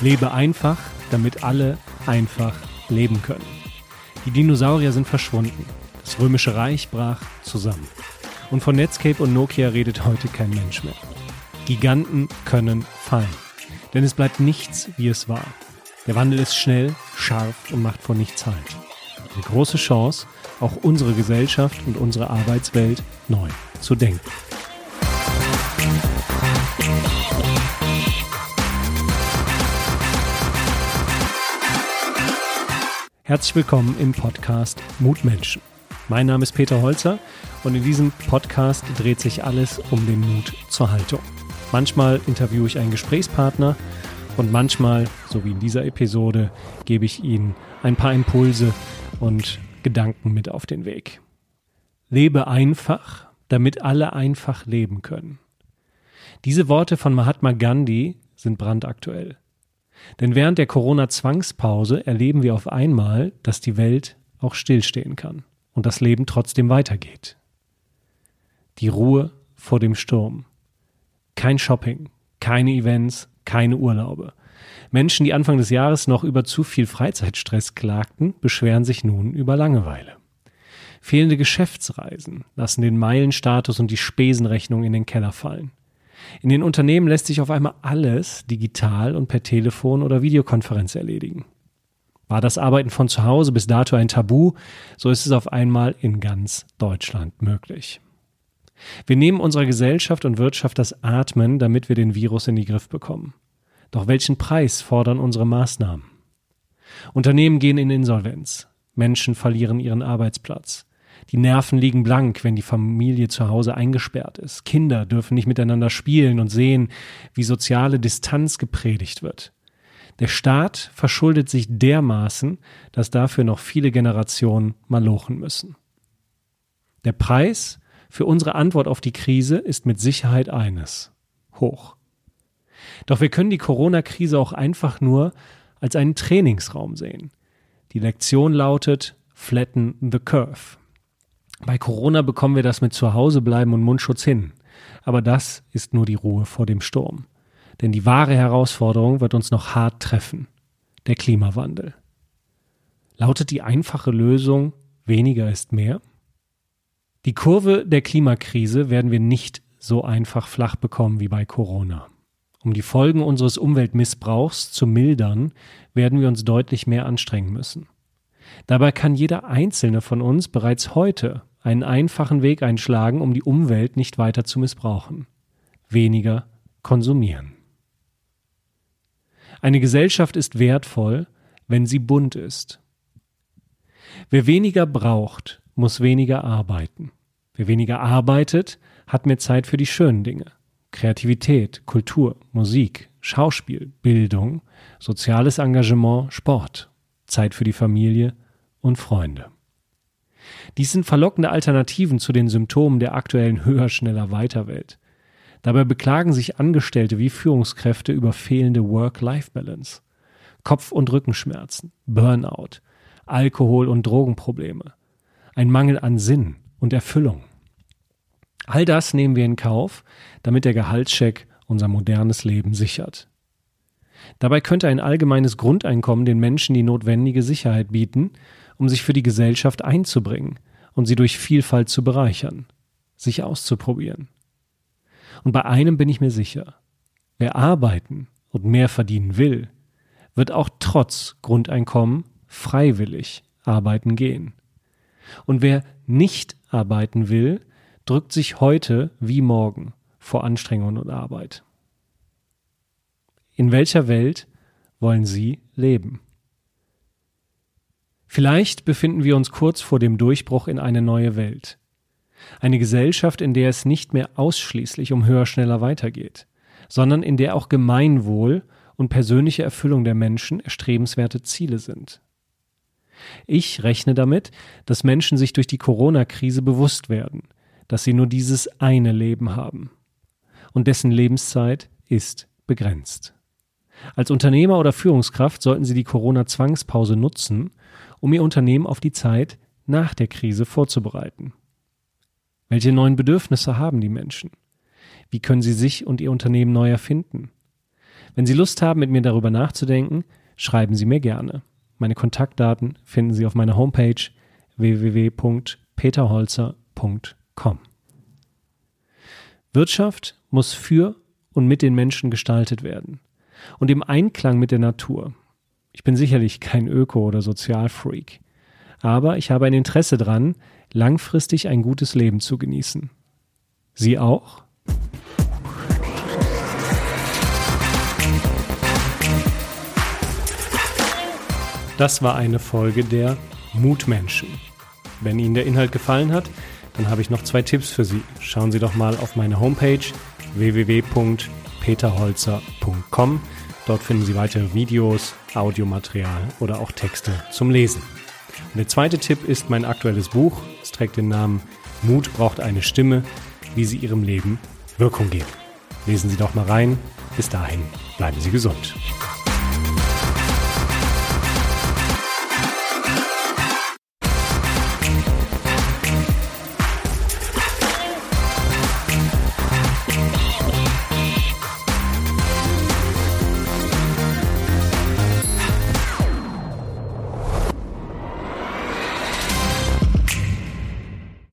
Lebe einfach, damit alle einfach leben können. Die Dinosaurier sind verschwunden. Das römische Reich brach zusammen. Und von Netscape und Nokia redet heute kein Mensch mehr. Giganten können fallen. Denn es bleibt nichts, wie es war. Der Wandel ist schnell, scharf und macht vor nichts Halt. Eine große Chance, auch unsere Gesellschaft und unsere Arbeitswelt neu zu denken. Herzlich willkommen im Podcast Mutmenschen. Mein Name ist Peter Holzer und in diesem Podcast dreht sich alles um den Mut zur Haltung. Manchmal interviewe ich einen Gesprächspartner und manchmal, so wie in dieser Episode, gebe ich Ihnen ein paar Impulse und Gedanken mit auf den Weg. Lebe einfach, damit alle einfach leben können. Diese Worte von Mahatma Gandhi sind brandaktuell. Denn während der Corona-Zwangspause erleben wir auf einmal, dass die Welt auch stillstehen kann und das Leben trotzdem weitergeht. Die Ruhe vor dem Sturm. Kein Shopping, keine Events, keine Urlaube. Menschen, die Anfang des Jahres noch über zu viel Freizeitstress klagten, beschweren sich nun über Langeweile. Fehlende Geschäftsreisen lassen den Meilenstatus und die Spesenrechnung in den Keller fallen. In den Unternehmen lässt sich auf einmal alles digital und per Telefon oder Videokonferenz erledigen. War das Arbeiten von zu Hause bis dato ein Tabu, so ist es auf einmal in ganz Deutschland möglich. Wir nehmen unserer Gesellschaft und Wirtschaft das Atmen, damit wir den Virus in den Griff bekommen. Doch welchen Preis fordern unsere Maßnahmen? Unternehmen gehen in Insolvenz. Menschen verlieren ihren Arbeitsplatz. Die Nerven liegen blank, wenn die Familie zu Hause eingesperrt ist. Kinder dürfen nicht miteinander spielen und sehen, wie soziale Distanz gepredigt wird. Der Staat verschuldet sich dermaßen, dass dafür noch viele Generationen malochen müssen. Der Preis für unsere Antwort auf die Krise ist mit Sicherheit eines hoch. Doch wir können die Corona-Krise auch einfach nur als einen Trainingsraum sehen. Die Lektion lautet Flatten the Curve. Bei Corona bekommen wir das mit Zuhause bleiben und Mundschutz hin. Aber das ist nur die Ruhe vor dem Sturm. Denn die wahre Herausforderung wird uns noch hart treffen. Der Klimawandel. Lautet die einfache Lösung weniger ist mehr? Die Kurve der Klimakrise werden wir nicht so einfach flach bekommen wie bei Corona. Um die Folgen unseres Umweltmissbrauchs zu mildern, werden wir uns deutlich mehr anstrengen müssen. Dabei kann jeder einzelne von uns bereits heute einen einfachen Weg einschlagen, um die Umwelt nicht weiter zu missbrauchen. Weniger konsumieren. Eine Gesellschaft ist wertvoll, wenn sie bunt ist. Wer weniger braucht, muss weniger arbeiten. Wer weniger arbeitet, hat mehr Zeit für die schönen Dinge. Kreativität, Kultur, Musik, Schauspiel, Bildung, soziales Engagement, Sport, Zeit für die Familie und Freunde. Dies sind verlockende Alternativen zu den Symptomen der aktuellen höher, schneller, weiter Welt. Dabei beklagen sich Angestellte wie Führungskräfte über fehlende Work-Life-Balance, Kopf- und Rückenschmerzen, Burnout, Alkohol- und Drogenprobleme, ein Mangel an Sinn und Erfüllung. All das nehmen wir in Kauf, damit der Gehaltscheck unser modernes Leben sichert. Dabei könnte ein allgemeines Grundeinkommen den Menschen die notwendige Sicherheit bieten, um sich für die Gesellschaft einzubringen und sie durch Vielfalt zu bereichern, sich auszuprobieren. Und bei einem bin ich mir sicher, wer arbeiten und mehr verdienen will, wird auch trotz Grundeinkommen freiwillig arbeiten gehen. Und wer nicht arbeiten will, drückt sich heute wie morgen vor Anstrengung und Arbeit. In welcher Welt wollen Sie leben? Vielleicht befinden wir uns kurz vor dem Durchbruch in eine neue Welt. Eine Gesellschaft, in der es nicht mehr ausschließlich um höher, schneller weitergeht, sondern in der auch Gemeinwohl und persönliche Erfüllung der Menschen erstrebenswerte Ziele sind. Ich rechne damit, dass Menschen sich durch die Corona-Krise bewusst werden, dass sie nur dieses eine Leben haben und dessen Lebenszeit ist begrenzt. Als Unternehmer oder Führungskraft sollten Sie die Corona-Zwangspause nutzen, um Ihr Unternehmen auf die Zeit nach der Krise vorzubereiten. Welche neuen Bedürfnisse haben die Menschen? Wie können sie sich und ihr Unternehmen neu erfinden? Wenn Sie Lust haben, mit mir darüber nachzudenken, schreiben Sie mir gerne. Meine Kontaktdaten finden Sie auf meiner Homepage www.peterholzer.com. Wirtschaft muss für und mit den Menschen gestaltet werden und im Einklang mit der Natur. Ich bin sicherlich kein Öko- oder Sozialfreak, aber ich habe ein Interesse daran, langfristig ein gutes Leben zu genießen. Sie auch? Das war eine Folge der Mutmenschen. Wenn Ihnen der Inhalt gefallen hat, dann habe ich noch zwei Tipps für Sie. Schauen Sie doch mal auf meine Homepage www.peterholzer.com. Dort finden Sie weitere Videos, Audiomaterial oder auch Texte zum Lesen. Und der zweite Tipp ist mein aktuelles Buch. Es trägt den Namen Mut braucht eine Stimme, wie Sie Ihrem Leben Wirkung geben. Lesen Sie doch mal rein. Bis dahin bleiben Sie gesund.